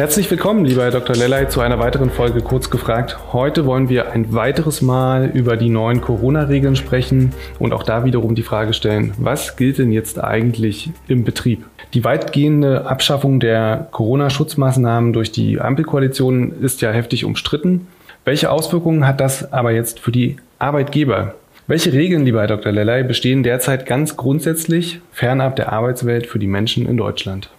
Herzlich willkommen, lieber Herr Dr. Lellay, zu einer weiteren Folge Kurz gefragt. Heute wollen wir ein weiteres Mal über die neuen Corona-Regeln sprechen und auch da wiederum die Frage stellen, was gilt denn jetzt eigentlich im Betrieb? Die weitgehende Abschaffung der Corona-Schutzmaßnahmen durch die Ampelkoalition ist ja heftig umstritten. Welche Auswirkungen hat das aber jetzt für die Arbeitgeber? Welche Regeln, lieber Herr Dr. Lellay, bestehen derzeit ganz grundsätzlich fernab der Arbeitswelt für die Menschen in Deutschland?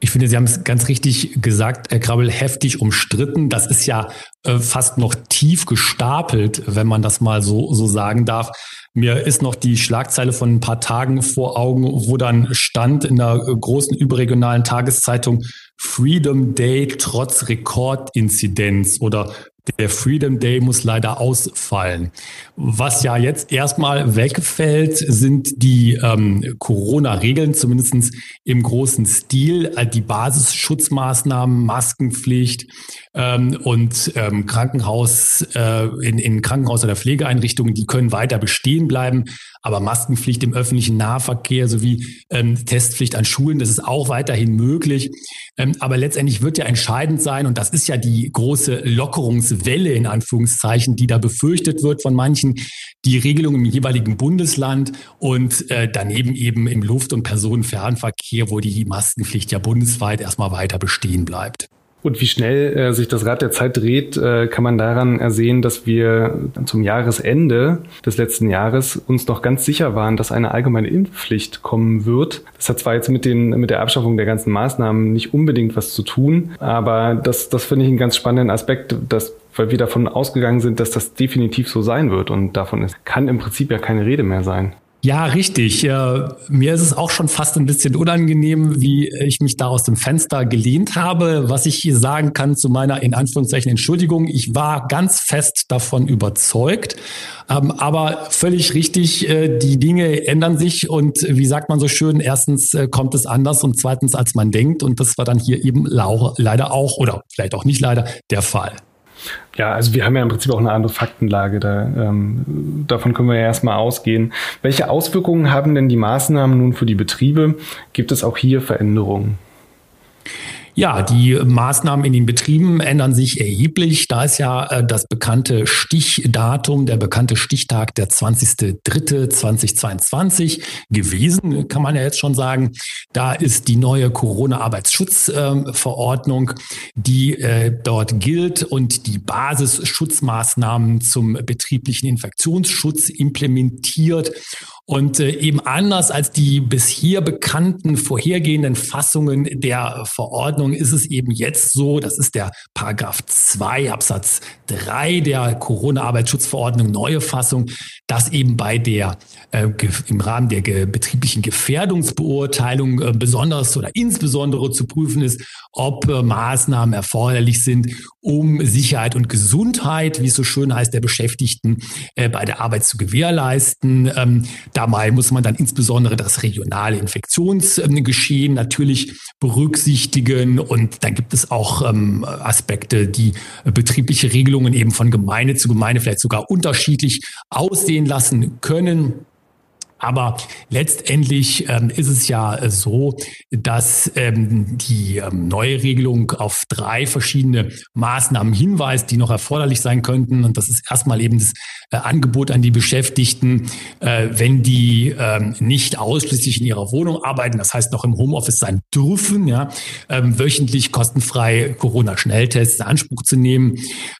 Ich finde, Sie haben es ganz richtig gesagt, Herr Krabbel, heftig umstritten. Das ist ja äh, fast noch tief gestapelt, wenn man das mal so, so sagen darf. Mir ist noch die Schlagzeile von ein paar Tagen vor Augen, wo dann stand in der großen überregionalen Tageszeitung Freedom Day trotz Rekordinzidenz oder der Freedom Day muss leider ausfallen. Was ja jetzt erstmal wegfällt, sind die ähm, Corona-Regeln, zumindest im großen Stil, die Basisschutzmaßnahmen, Maskenpflicht ähm, und ähm, Krankenhaus, äh, in, in Krankenhaus- oder Pflegeeinrichtungen, die können weiter bestehen bleiben. Aber Maskenpflicht im öffentlichen Nahverkehr sowie ähm, Testpflicht an Schulen, das ist auch weiterhin möglich. Ähm, aber letztendlich wird ja entscheidend sein, und das ist ja die große Lockerungswelle in Anführungszeichen, die da befürchtet wird von manchen, die Regelung im jeweiligen Bundesland und äh, daneben eben im Luft- und Personenfernverkehr, wo die Maskenpflicht ja bundesweit erstmal weiter bestehen bleibt. Und wie schnell äh, sich das Rad der Zeit dreht, äh, kann man daran ersehen, dass wir zum Jahresende des letzten Jahres uns noch ganz sicher waren, dass eine allgemeine Impfpflicht kommen wird. Das hat zwar jetzt mit, den, mit der Abschaffung der ganzen Maßnahmen nicht unbedingt was zu tun, aber das, das finde ich einen ganz spannenden Aspekt, dass weil wir davon ausgegangen sind, dass das definitiv so sein wird. Und davon ist, kann im Prinzip ja keine Rede mehr sein. Ja, richtig. Mir ist es auch schon fast ein bisschen unangenehm, wie ich mich da aus dem Fenster gelehnt habe. Was ich hier sagen kann zu meiner in Anführungszeichen Entschuldigung, ich war ganz fest davon überzeugt. Ähm, aber völlig richtig, äh, die Dinge ändern sich und wie sagt man so schön, erstens äh, kommt es anders und zweitens als man denkt. Und das war dann hier eben leider auch oder vielleicht auch nicht leider der Fall. Ja, also wir haben ja im Prinzip auch eine andere Faktenlage. Da, ähm, davon können wir ja erstmal ausgehen. Welche Auswirkungen haben denn die Maßnahmen nun für die Betriebe? Gibt es auch hier Veränderungen? Ja, die Maßnahmen in den Betrieben ändern sich erheblich. Da ist ja äh, das bekannte Stichdatum, der bekannte Stichtag der 20.03.2022 gewesen, kann man ja jetzt schon sagen. Da ist die neue Corona-Arbeitsschutzverordnung, die äh, dort gilt und die Basisschutzmaßnahmen zum betrieblichen Infektionsschutz implementiert. Und äh, eben anders als die bisher bekannten vorhergehenden Fassungen der Verordnung ist es eben jetzt so, das ist der Paragraph 2 Absatz 3 der Corona-Arbeitsschutzverordnung, neue Fassung, dass eben bei der äh, im Rahmen der ge betrieblichen Gefährdungsbeurteilung äh, besonders oder insbesondere zu prüfen ist, ob äh, Maßnahmen erforderlich sind, um Sicherheit und Gesundheit, wie es so schön heißt, der Beschäftigten äh, bei der Arbeit zu gewährleisten. Ähm, dabei muss man dann insbesondere das regionale Infektionsgeschehen natürlich berücksichtigen. Und dann gibt es auch ähm, Aspekte, die betriebliche Regelungen eben von Gemeinde zu Gemeinde vielleicht sogar unterschiedlich aussehen lassen können. Aber letztendlich ähm, ist es ja äh, so, dass ähm, die ähm, neue Regelung auf drei verschiedene Maßnahmen hinweist, die noch erforderlich sein könnten. Und das ist erstmal eben das äh, Angebot an die Beschäftigten, äh, wenn die ähm, nicht ausschließlich in ihrer Wohnung arbeiten, das heißt noch im Homeoffice sein dürfen, ja, ähm, wöchentlich kostenfrei Corona-Schnelltests in Anspruch zu nehmen.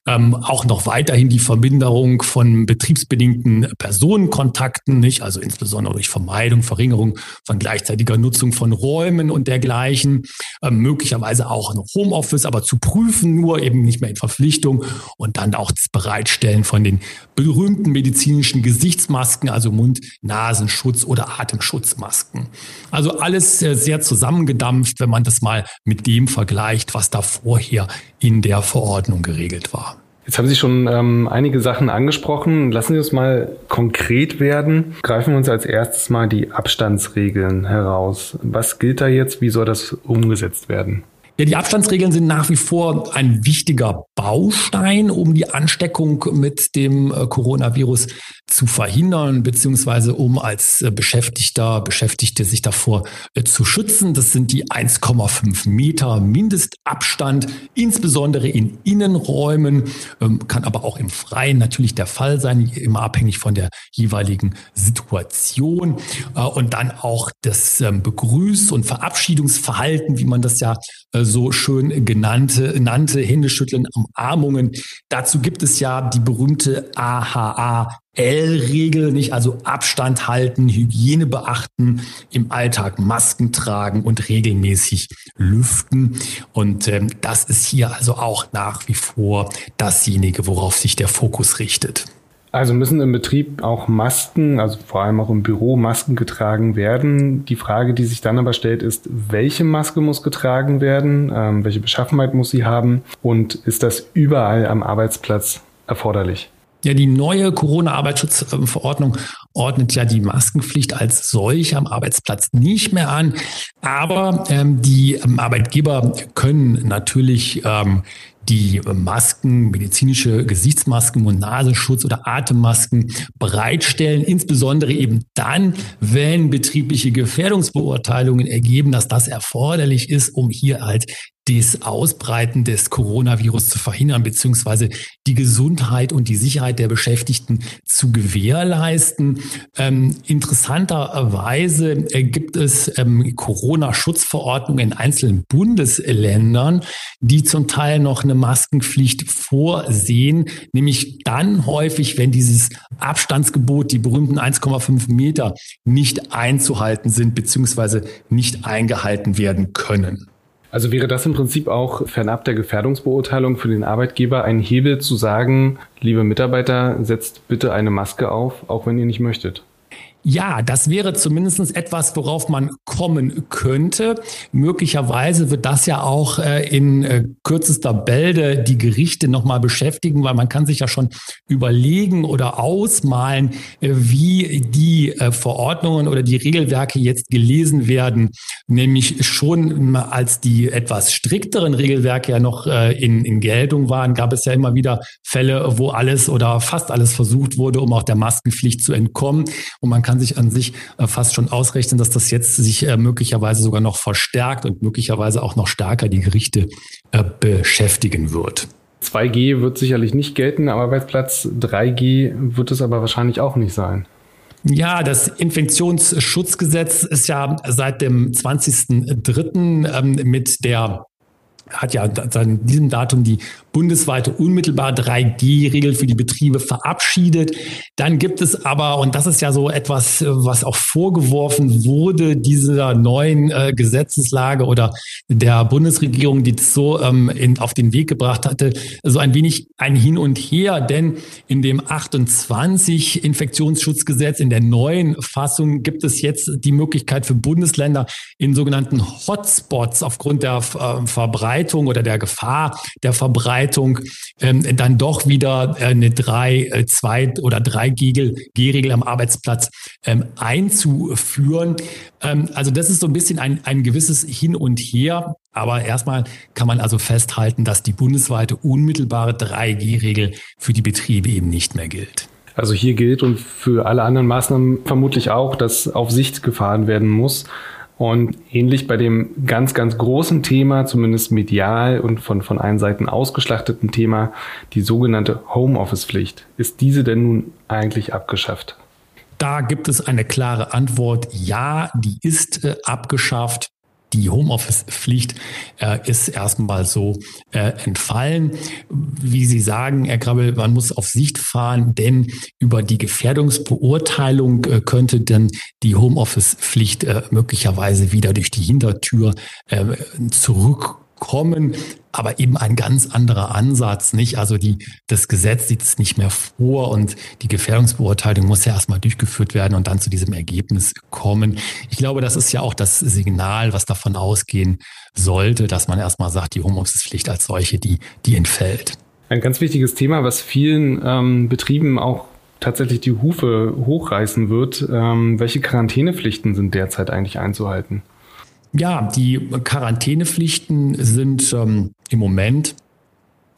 Ähm, auch noch weiterhin die Verminderung von betriebsbedingten Personenkontakten, nicht? Also insbesondere insbesondere durch Vermeidung, Verringerung von gleichzeitiger Nutzung von Räumen und dergleichen, äh, möglicherweise auch ein Homeoffice, aber zu prüfen, nur eben nicht mehr in Verpflichtung und dann auch das Bereitstellen von den berühmten medizinischen Gesichtsmasken, also Mund, Nasenschutz oder Atemschutzmasken. Also alles äh, sehr zusammengedampft, wenn man das mal mit dem vergleicht, was da vorher in der Verordnung geregelt war. Jetzt haben Sie schon ähm, einige Sachen angesprochen. Lassen Sie uns mal konkret werden. Greifen wir uns als erstes mal die Abstandsregeln heraus. Was gilt da jetzt? Wie soll das umgesetzt werden? Ja, die Abstandsregeln sind nach wie vor ein wichtiger Baustein, um die Ansteckung mit dem äh, Coronavirus zu verhindern, beziehungsweise um als äh, Beschäftigter, Beschäftigte sich davor äh, zu schützen. Das sind die 1,5 Meter Mindestabstand, insbesondere in Innenräumen, ähm, kann aber auch im Freien natürlich der Fall sein, immer abhängig von der jeweiligen Situation. Und dann auch das ähm, Begrüß- und Verabschiedungsverhalten, wie man das ja so schön genannte, nannte, Händeschütteln, Umarmungen. Dazu gibt es ja die berühmte AHA L-Regel, nicht also Abstand halten, Hygiene beachten, im Alltag Masken tragen und regelmäßig lüften. Und ähm, das ist hier also auch nach wie vor dasjenige, worauf sich der Fokus richtet. Also müssen im Betrieb auch Masken, also vor allem auch im Büro Masken getragen werden. Die Frage, die sich dann aber stellt, ist, welche Maske muss getragen werden, ähm, welche Beschaffenheit muss sie haben und ist das überall am Arbeitsplatz erforderlich? Ja, die neue Corona-Arbeitsschutzverordnung ordnet ja die Maskenpflicht als solche am Arbeitsplatz nicht mehr an. Aber ähm, die ähm, Arbeitgeber können natürlich ähm, die Masken, medizinische Gesichtsmasken und Nasenschutz oder Atemmasken bereitstellen, insbesondere eben dann, wenn betriebliche Gefährdungsbeurteilungen ergeben, dass das erforderlich ist, um hier halt das Ausbreiten des Coronavirus zu verhindern, beziehungsweise die Gesundheit und die Sicherheit der Beschäftigten zu gewährleisten. Ähm, interessanterweise äh, gibt es ähm, Corona-Schutzverordnungen in einzelnen Bundesländern, die zum Teil noch eine Maskenpflicht vorsehen, nämlich dann häufig, wenn dieses Abstandsgebot, die berühmten 1,5 Meter, nicht einzuhalten sind, beziehungsweise nicht eingehalten werden können. Also wäre das im Prinzip auch fernab der Gefährdungsbeurteilung für den Arbeitgeber ein Hebel zu sagen, liebe Mitarbeiter, setzt bitte eine Maske auf, auch wenn ihr nicht möchtet? Ja, das wäre zumindest etwas, worauf man kommen könnte. Möglicherweise wird das ja auch äh, in äh, kürzester Bälde die Gerichte nochmal beschäftigen, weil man kann sich ja schon überlegen oder ausmalen, äh, wie die Verordnungen oder die Regelwerke jetzt gelesen werden. Nämlich schon als die etwas strikteren Regelwerke ja noch in, in Geltung waren, gab es ja immer wieder Fälle, wo alles oder fast alles versucht wurde, um auch der Maskenpflicht zu entkommen. Und man kann kann sich an sich äh, fast schon ausrechnen, dass das jetzt sich äh, möglicherweise sogar noch verstärkt und möglicherweise auch noch stärker die Gerichte äh, beschäftigen wird. 2G wird sicherlich nicht gelten am Arbeitsplatz, 3G wird es aber wahrscheinlich auch nicht sein. Ja, das Infektionsschutzgesetz ist ja seit dem 20.03. Ähm, mit der hat ja an diesem Datum die bundesweite unmittelbar 3G-Regel für die Betriebe verabschiedet. Dann gibt es aber, und das ist ja so etwas, was auch vorgeworfen wurde, dieser neuen äh, Gesetzeslage oder der Bundesregierung, die es so ähm, in, auf den Weg gebracht hatte, so ein wenig ein Hin und Her, denn in dem 28 Infektionsschutzgesetz, in der neuen Fassung, gibt es jetzt die Möglichkeit für Bundesländer in sogenannten Hotspots aufgrund der äh, Verbreitung oder der Gefahr der Verbreitung ähm, dann doch wieder äh, eine drei, äh, zwei oder drei G-Regel am Arbeitsplatz ähm, einzuführen. Ähm, also das ist so ein bisschen ein, ein gewisses Hin und Her. Aber erstmal kann man also festhalten, dass die bundesweite unmittelbare 3G-Regel für die Betriebe eben nicht mehr gilt. Also hier gilt und für alle anderen Maßnahmen vermutlich auch, dass auf Sicht gefahren werden muss. Und ähnlich bei dem ganz, ganz großen Thema, zumindest medial und von, von allen Seiten ausgeschlachteten Thema, die sogenannte Homeoffice-Pflicht. Ist diese denn nun eigentlich abgeschafft? Da gibt es eine klare Antwort. Ja, die ist äh, abgeschafft. Die Homeoffice-Pflicht äh, ist erstmal so äh, entfallen. Wie Sie sagen, Herr Krabbel, man muss auf Sicht fahren, denn über die Gefährdungsbeurteilung äh, könnte dann die Homeoffice-Pflicht äh, möglicherweise wieder durch die Hintertür äh, zurück kommen, aber eben ein ganz anderer Ansatz, nicht? Also die, das Gesetz sieht es nicht mehr vor und die Gefährdungsbeurteilung muss ja erstmal durchgeführt werden und dann zu diesem Ergebnis kommen. Ich glaube, das ist ja auch das Signal, was davon ausgehen sollte, dass man erstmal sagt, die Homeoffice-Pflicht als solche, die, die entfällt. Ein ganz wichtiges Thema, was vielen ähm, Betrieben auch tatsächlich die Hufe hochreißen wird. Ähm, welche Quarantänepflichten sind derzeit eigentlich einzuhalten? Ja, die Quarantänepflichten sind ähm, im Moment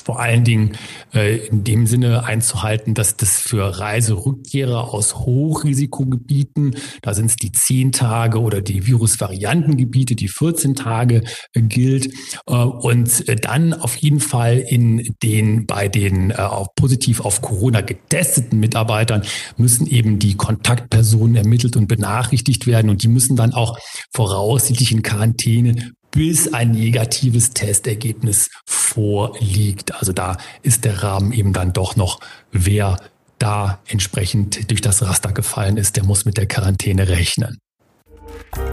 vor allen Dingen äh, in dem Sinne einzuhalten, dass das für Reiserückkehrer aus Hochrisikogebieten, da sind es die zehn Tage oder die Virusvariantengebiete, die 14 Tage äh, gilt. Äh, und äh, dann auf jeden Fall in den bei den äh, auf, positiv auf Corona getesteten Mitarbeitern müssen eben die Kontaktpersonen ermittelt und benachrichtigt werden und die müssen dann auch voraussichtlich in Quarantäne bis ein negatives Testergebnis vorliegt. Also da ist der Rahmen eben dann doch noch, wer da entsprechend durch das Raster gefallen ist, der muss mit der Quarantäne rechnen.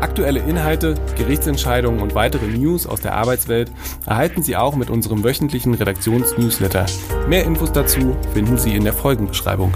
Aktuelle Inhalte, Gerichtsentscheidungen und weitere News aus der Arbeitswelt erhalten Sie auch mit unserem wöchentlichen Redaktionsnewsletter. Mehr Infos dazu finden Sie in der Folgenbeschreibung.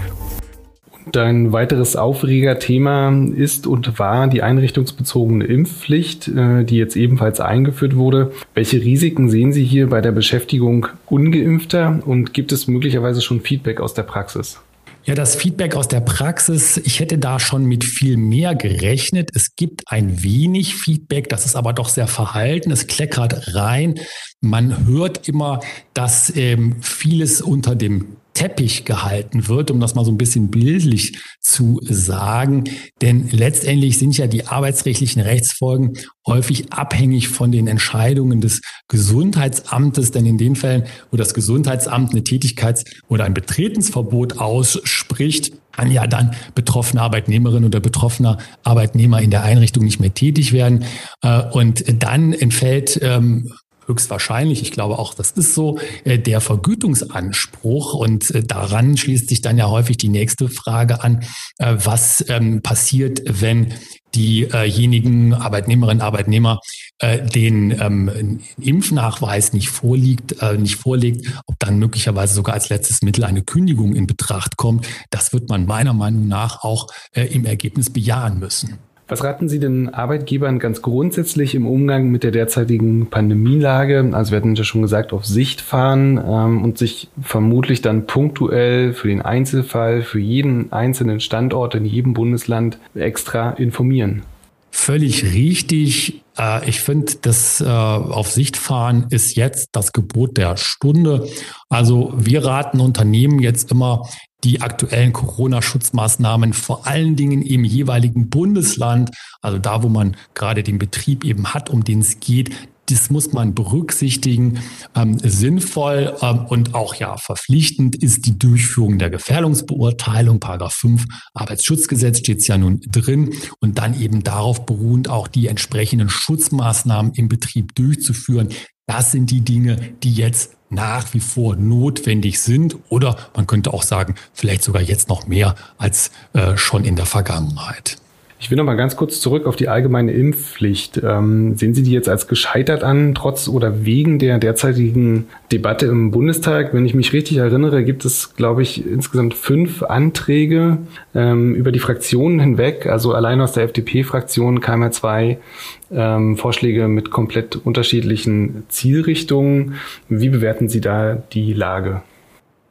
Ein weiteres Aufregerthema ist und war die einrichtungsbezogene Impfpflicht, äh, die jetzt ebenfalls eingeführt wurde. Welche Risiken sehen Sie hier bei der Beschäftigung ungeimpfter und gibt es möglicherweise schon Feedback aus der Praxis? Ja, das Feedback aus der Praxis, ich hätte da schon mit viel mehr gerechnet. Es gibt ein wenig Feedback, das ist aber doch sehr verhalten. Es kleckert rein. Man hört immer, dass ähm, vieles unter dem Teppich gehalten wird, um das mal so ein bisschen bildlich zu sagen. Denn letztendlich sind ja die arbeitsrechtlichen Rechtsfolgen häufig abhängig von den Entscheidungen des Gesundheitsamtes. Denn in den Fällen, wo das Gesundheitsamt eine Tätigkeits- oder ein Betretensverbot ausspricht, kann ja dann betroffene Arbeitnehmerin oder betroffener Arbeitnehmer in der Einrichtung nicht mehr tätig werden. Äh, und dann entfällt ähm, höchstwahrscheinlich, ich glaube auch, das ist so, äh, der Vergütungsanspruch. Und äh, daran schließt sich dann ja häufig die nächste Frage an, äh, was ähm, passiert, wenn diejenigen Arbeitnehmerinnen, Arbeitnehmer den ähm, Impfnachweis nicht vorliegt, nicht vorlegt, ob dann möglicherweise sogar als letztes Mittel eine Kündigung in Betracht kommt. Das wird man meiner Meinung nach auch im Ergebnis bejahen müssen. Was raten Sie den Arbeitgebern ganz grundsätzlich im Umgang mit der derzeitigen Pandemielage? Also wir hatten ja schon gesagt, auf Sicht fahren ähm, und sich vermutlich dann punktuell für den Einzelfall, für jeden einzelnen Standort in jedem Bundesland extra informieren. Völlig richtig. Äh, ich finde, das äh, auf Sicht fahren ist jetzt das Gebot der Stunde. Also wir raten Unternehmen jetzt immer, die aktuellen Corona-Schutzmaßnahmen vor allen Dingen im jeweiligen Bundesland, also da, wo man gerade den Betrieb eben hat, um den es geht, das muss man berücksichtigen. Ähm, sinnvoll ähm, und auch ja verpflichtend ist die Durchführung der Gefährdungsbeurteilung. Paragraph 5 Arbeitsschutzgesetz steht es ja nun drin und dann eben darauf beruhend auch die entsprechenden Schutzmaßnahmen im Betrieb durchzuführen. Das sind die Dinge, die jetzt nach wie vor notwendig sind oder man könnte auch sagen, vielleicht sogar jetzt noch mehr als äh, schon in der Vergangenheit. Ich will noch mal ganz kurz zurück auf die allgemeine Impfpflicht. Ähm, sehen Sie die jetzt als gescheitert an, trotz oder wegen der derzeitigen Debatte im Bundestag? Wenn ich mich richtig erinnere, gibt es, glaube ich, insgesamt fünf Anträge ähm, über die Fraktionen hinweg. Also allein aus der FDP-Fraktion kamen ja zwei ähm, Vorschläge mit komplett unterschiedlichen Zielrichtungen. Wie bewerten Sie da die Lage?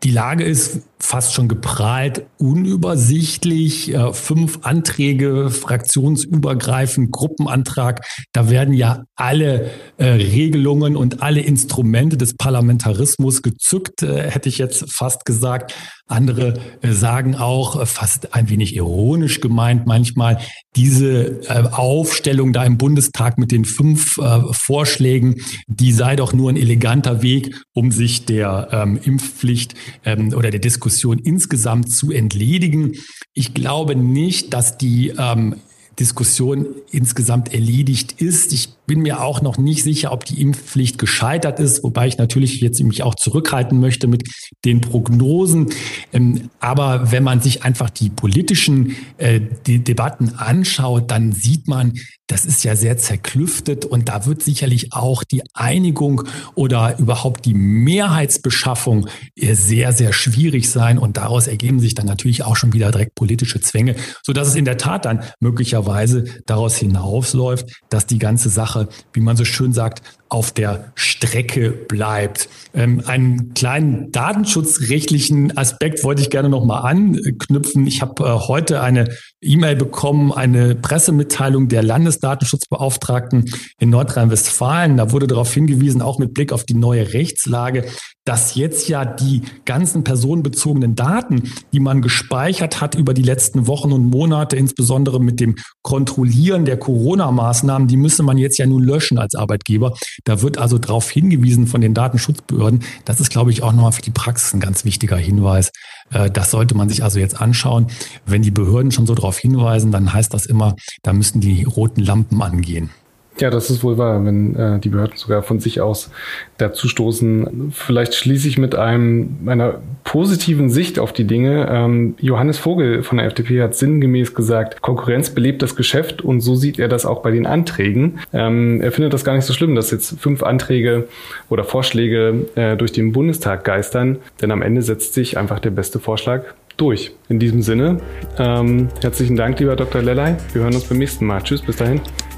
Die Lage ist fast schon geprahlt, unübersichtlich. Äh, fünf Anträge, fraktionsübergreifend, Gruppenantrag. Da werden ja alle äh, Regelungen und alle Instrumente des Parlamentarismus gezückt, äh, hätte ich jetzt fast gesagt. Andere äh, sagen auch, äh, fast ein wenig ironisch gemeint manchmal, diese äh, Aufstellung da im Bundestag mit den fünf Vorschlägen, die sei doch nur ein eleganter Weg, um sich der ähm, Impfpflicht ähm, oder der Diskussion insgesamt zu entledigen. Ich glaube nicht, dass die ähm, Diskussion insgesamt erledigt ist. Ich bin mir auch noch nicht sicher, ob die Impfpflicht gescheitert ist, wobei ich natürlich jetzt mich auch zurückhalten möchte mit den Prognosen. Ähm, aber wenn man sich einfach die politischen äh, Debatten anschaut, dann sieht man, das ist ja sehr zerklüftet und da wird sicherlich auch die Einigung oder überhaupt die Mehrheitsbeschaffung äh, sehr, sehr schwierig sein und daraus ergeben sich dann natürlich auch schon wieder direkt politische Zwänge, so dass es in der Tat dann möglicherweise daraus hinausläuft, dass die ganze Sache, wie man so schön sagt, auf der Strecke bleibt. Ähm, einen kleinen datenschutzrechtlichen Aspekt wollte ich gerne noch mal anknüpfen. Ich habe äh, heute eine E-Mail bekommen, eine Pressemitteilung der Landesdatenschutzbeauftragten in Nordrhein-Westfalen. Da wurde darauf hingewiesen, auch mit Blick auf die neue Rechtslage, dass jetzt ja die ganzen personenbezogenen Daten, die man gespeichert hat über die letzten Wochen und Monate, insbesondere mit dem Kontrollieren der Corona-Maßnahmen, die müsse man jetzt ja nun löschen als Arbeitgeber. Da wird also darauf hingewiesen von den Datenschutzbehörden. Das ist, glaube ich, auch nochmal für die Praxis ein ganz wichtiger Hinweis. Äh, das sollte man sich also jetzt anschauen. Wenn die Behörden schon so darauf hinweisen, dann heißt das immer, da müssen die roten Lampen angehen. Ja, das ist wohl wahr, wenn äh, die Behörden sogar von sich aus dazu stoßen. Vielleicht schließe ich mit einem einer positiven Sicht auf die Dinge. Ähm, Johannes Vogel von der FDP hat sinngemäß gesagt, Konkurrenz belebt das Geschäft und so sieht er das auch bei den Anträgen. Ähm, er findet das gar nicht so schlimm, dass jetzt fünf Anträge oder Vorschläge äh, durch den Bundestag geistern, denn am Ende setzt sich einfach der beste Vorschlag durch. In diesem Sinne, ähm, herzlichen Dank, lieber Dr. Lellay. Wir hören uns beim nächsten Mal. Tschüss, bis dahin.